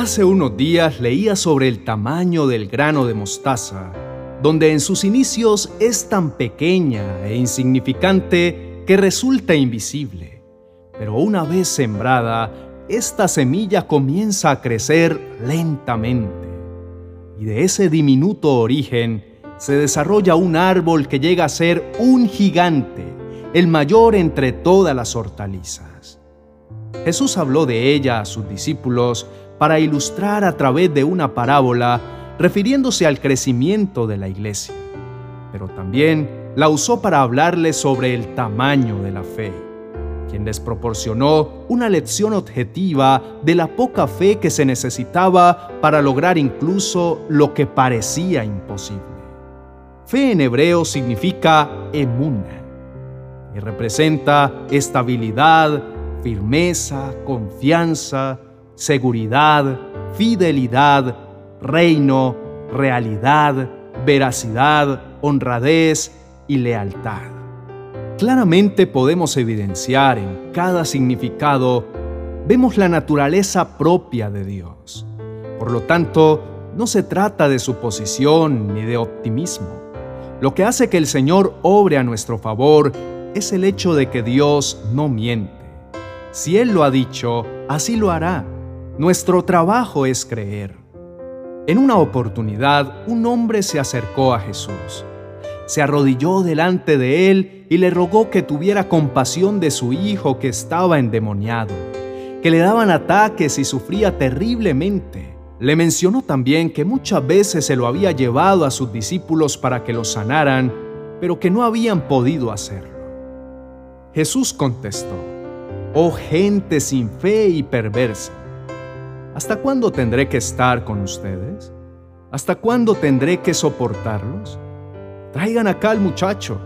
Hace unos días leía sobre el tamaño del grano de mostaza, donde en sus inicios es tan pequeña e insignificante que resulta invisible. Pero una vez sembrada, esta semilla comienza a crecer lentamente. Y de ese diminuto origen se desarrolla un árbol que llega a ser un gigante, el mayor entre todas las hortalizas. Jesús habló de ella a sus discípulos para ilustrar a través de una parábola refiriéndose al crecimiento de la iglesia, pero también la usó para hablarles sobre el tamaño de la fe, quien les proporcionó una lección objetiva de la poca fe que se necesitaba para lograr incluso lo que parecía imposible. Fe en hebreo significa emuna y representa estabilidad, firmeza, confianza, seguridad, fidelidad, reino, realidad, veracidad, honradez y lealtad. Claramente podemos evidenciar en cada significado, vemos la naturaleza propia de Dios. Por lo tanto, no se trata de suposición ni de optimismo. Lo que hace que el Señor obre a nuestro favor es el hecho de que Dios no miente. Si Él lo ha dicho, así lo hará. Nuestro trabajo es creer. En una oportunidad, un hombre se acercó a Jesús. Se arrodilló delante de él y le rogó que tuviera compasión de su hijo que estaba endemoniado, que le daban ataques y sufría terriblemente. Le mencionó también que muchas veces se lo había llevado a sus discípulos para que lo sanaran, pero que no habían podido hacerlo. Jesús contestó, Oh gente sin fe y perversa, ¿hasta cuándo tendré que estar con ustedes? ¿Hasta cuándo tendré que soportarlos? Traigan acá al muchacho.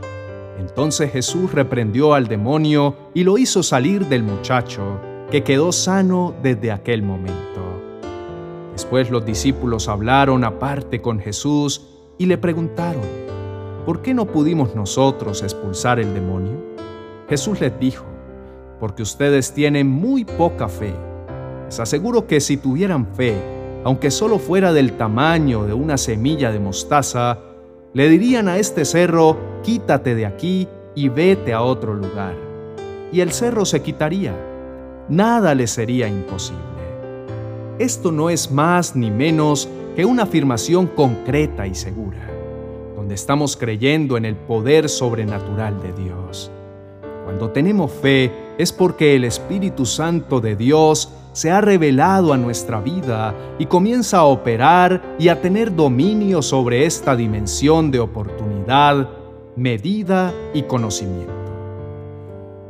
Entonces Jesús reprendió al demonio y lo hizo salir del muchacho, que quedó sano desde aquel momento. Después los discípulos hablaron aparte con Jesús y le preguntaron, ¿por qué no pudimos nosotros expulsar el demonio? Jesús les dijo, porque ustedes tienen muy poca fe. Les aseguro que si tuvieran fe, aunque solo fuera del tamaño de una semilla de mostaza, le dirían a este cerro, quítate de aquí y vete a otro lugar. Y el cerro se quitaría. Nada le sería imposible. Esto no es más ni menos que una afirmación concreta y segura, donde estamos creyendo en el poder sobrenatural de Dios. Cuando tenemos fe es porque el Espíritu Santo de Dios se ha revelado a nuestra vida y comienza a operar y a tener dominio sobre esta dimensión de oportunidad, medida y conocimiento.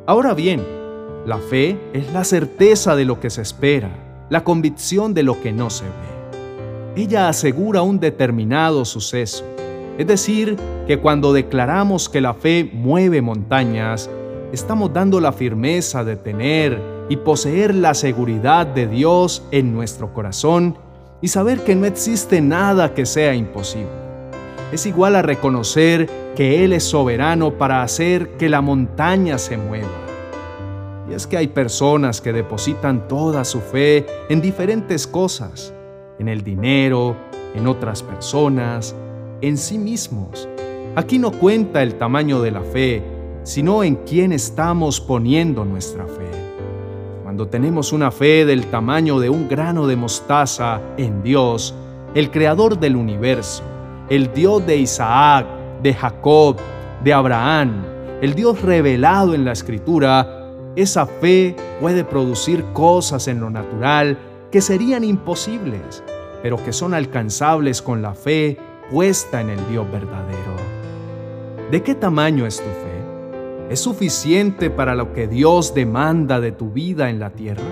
Ahora bien, la fe es la certeza de lo que se espera la convicción de lo que no se ve. Ella asegura un determinado suceso, es decir, que cuando declaramos que la fe mueve montañas, estamos dando la firmeza de tener y poseer la seguridad de Dios en nuestro corazón y saber que no existe nada que sea imposible. Es igual a reconocer que Él es soberano para hacer que la montaña se mueva y es que hay personas que depositan toda su fe en diferentes cosas, en el dinero, en otras personas, en sí mismos. Aquí no cuenta el tamaño de la fe, sino en quién estamos poniendo nuestra fe. Cuando tenemos una fe del tamaño de un grano de mostaza en Dios, el creador del universo, el Dios de Isaac, de Jacob, de Abraham, el Dios revelado en la Escritura, esa fe puede producir cosas en lo natural que serían imposibles, pero que son alcanzables con la fe puesta en el Dios verdadero. ¿De qué tamaño es tu fe? ¿Es suficiente para lo que Dios demanda de tu vida en la tierra?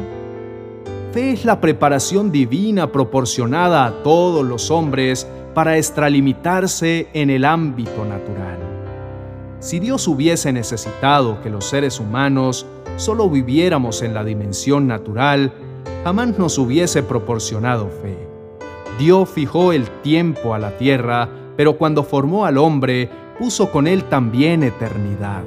Fe es la preparación divina proporcionada a todos los hombres para extralimitarse en el ámbito natural. Si Dios hubiese necesitado que los seres humanos solo viviéramos en la dimensión natural, jamás nos hubiese proporcionado fe. Dios fijó el tiempo a la tierra, pero cuando formó al hombre, puso con él también eternidad,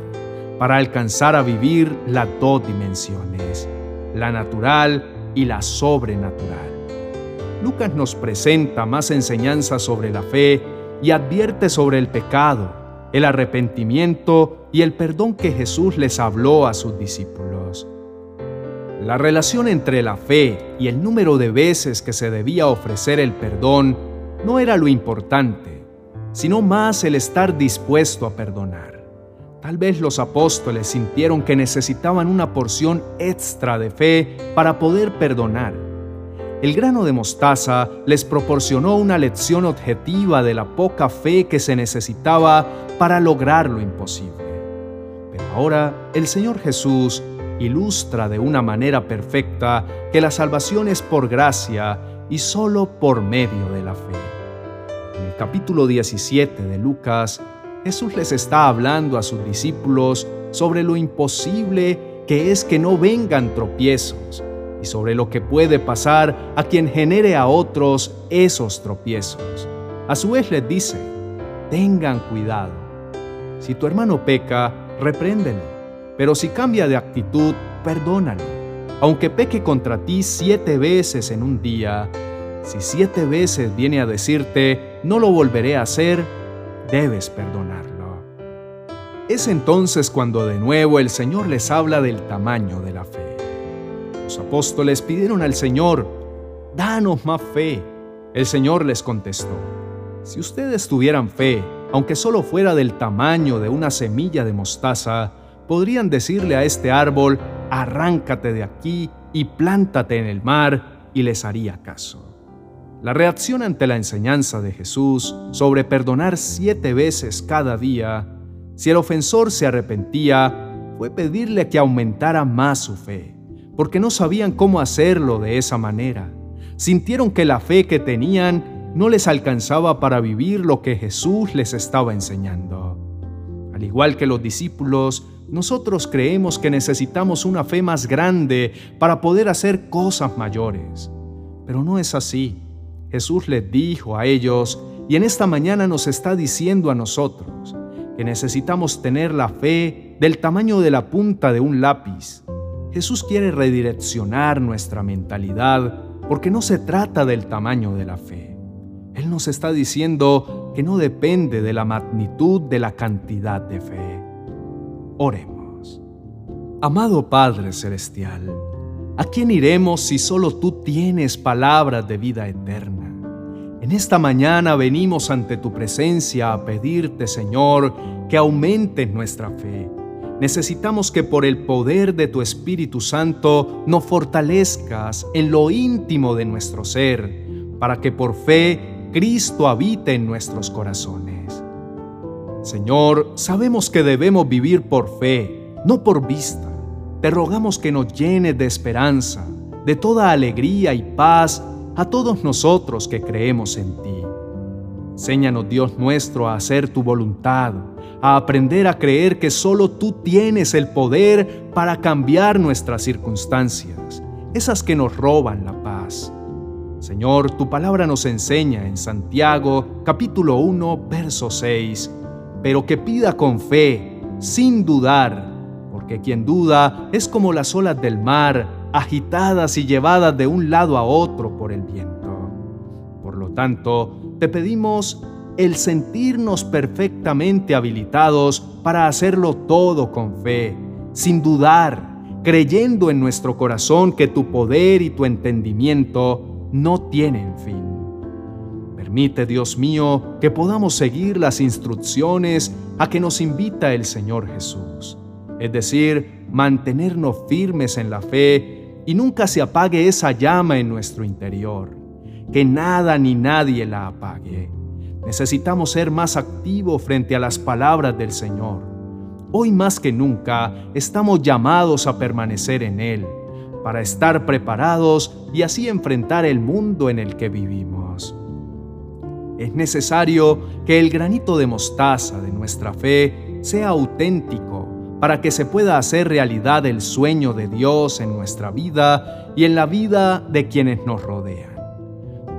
para alcanzar a vivir las dos dimensiones, la natural y la sobrenatural. Lucas nos presenta más enseñanzas sobre la fe y advierte sobre el pecado, el arrepentimiento y el perdón que Jesús les habló a sus discípulos. La relación entre la fe y el número de veces que se debía ofrecer el perdón no era lo importante, sino más el estar dispuesto a perdonar. Tal vez los apóstoles sintieron que necesitaban una porción extra de fe para poder perdonar. El grano de mostaza les proporcionó una lección objetiva de la poca fe que se necesitaba para lograr lo imposible. Pero ahora el Señor Jesús ilustra de una manera perfecta que la salvación es por gracia y solo por medio de la fe. En el capítulo 17 de Lucas, Jesús les está hablando a sus discípulos sobre lo imposible que es que no vengan tropiezos y sobre lo que puede pasar a quien genere a otros esos tropiezos. A su vez les dice, tengan cuidado. Si tu hermano peca, repréndelo, pero si cambia de actitud, perdónalo. Aunque peque contra ti siete veces en un día, si siete veces viene a decirte, no lo volveré a hacer, debes perdonarlo. Es entonces cuando de nuevo el Señor les habla del tamaño de la fe. Los apóstoles pidieron al Señor, danos más fe. El Señor les contestó, si ustedes tuvieran fe, aunque solo fuera del tamaño de una semilla de mostaza, podrían decirle a este árbol, arráncate de aquí y plántate en el mar, y les haría caso. La reacción ante la enseñanza de Jesús sobre perdonar siete veces cada día, si el ofensor se arrepentía, fue pedirle que aumentara más su fe, porque no sabían cómo hacerlo de esa manera. Sintieron que la fe que tenían no les alcanzaba para vivir lo que Jesús les estaba enseñando. Al igual que los discípulos, nosotros creemos que necesitamos una fe más grande para poder hacer cosas mayores. Pero no es así. Jesús les dijo a ellos y en esta mañana nos está diciendo a nosotros que necesitamos tener la fe del tamaño de la punta de un lápiz. Jesús quiere redireccionar nuestra mentalidad porque no se trata del tamaño de la fe. Él nos está diciendo que no depende de la magnitud de la cantidad de fe. Oremos. Amado Padre Celestial, ¿a quién iremos si solo tú tienes palabras de vida eterna? En esta mañana venimos ante tu presencia a pedirte, Señor, que aumentes nuestra fe. Necesitamos que por el poder de tu Espíritu Santo nos fortalezcas en lo íntimo de nuestro ser, para que por fe Cristo habite en nuestros corazones. Señor, sabemos que debemos vivir por fe, no por vista. Te rogamos que nos llenes de esperanza, de toda alegría y paz a todos nosotros que creemos en ti. Enséñanos, Dios nuestro, a hacer tu voluntad, a aprender a creer que solo tú tienes el poder para cambiar nuestras circunstancias, esas que nos roban la paz. Señor, tu palabra nos enseña en Santiago capítulo 1, verso 6, pero que pida con fe, sin dudar, porque quien duda es como las olas del mar, agitadas y llevadas de un lado a otro por el viento. Por lo tanto, te pedimos el sentirnos perfectamente habilitados para hacerlo todo con fe, sin dudar, creyendo en nuestro corazón que tu poder y tu entendimiento no tienen fin. Permite, Dios mío, que podamos seguir las instrucciones a que nos invita el Señor Jesús, es decir, mantenernos firmes en la fe y nunca se apague esa llama en nuestro interior. Que nada ni nadie la apague. Necesitamos ser más activos frente a las palabras del Señor. Hoy más que nunca estamos llamados a permanecer en Él, para estar preparados y así enfrentar el mundo en el que vivimos. Es necesario que el granito de mostaza de nuestra fe sea auténtico para que se pueda hacer realidad el sueño de Dios en nuestra vida y en la vida de quienes nos rodean.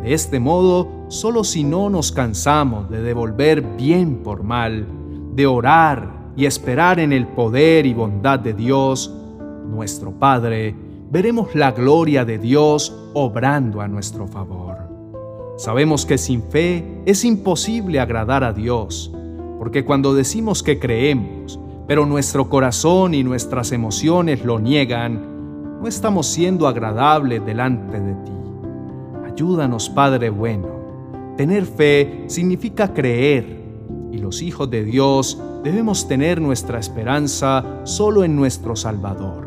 De este modo, solo si no nos cansamos de devolver bien por mal, de orar y esperar en el poder y bondad de Dios, nuestro Padre, veremos la gloria de Dios obrando a nuestro favor. Sabemos que sin fe es imposible agradar a Dios, porque cuando decimos que creemos, pero nuestro corazón y nuestras emociones lo niegan, no estamos siendo agradables delante de ti. Ayúdanos, Padre bueno. Tener fe significa creer, y los hijos de Dios debemos tener nuestra esperanza solo en nuestro Salvador.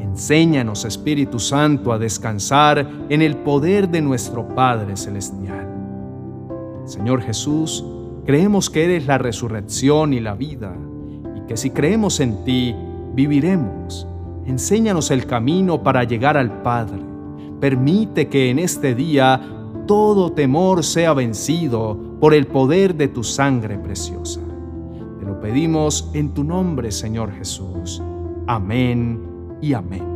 Enséñanos, Espíritu Santo, a descansar en el poder de nuestro Padre Celestial. Señor Jesús, creemos que eres la resurrección y la vida, que si creemos en ti, viviremos. Enséñanos el camino para llegar al Padre. Permite que en este día todo temor sea vencido por el poder de tu sangre preciosa. Te lo pedimos en tu nombre, Señor Jesús. Amén y amén.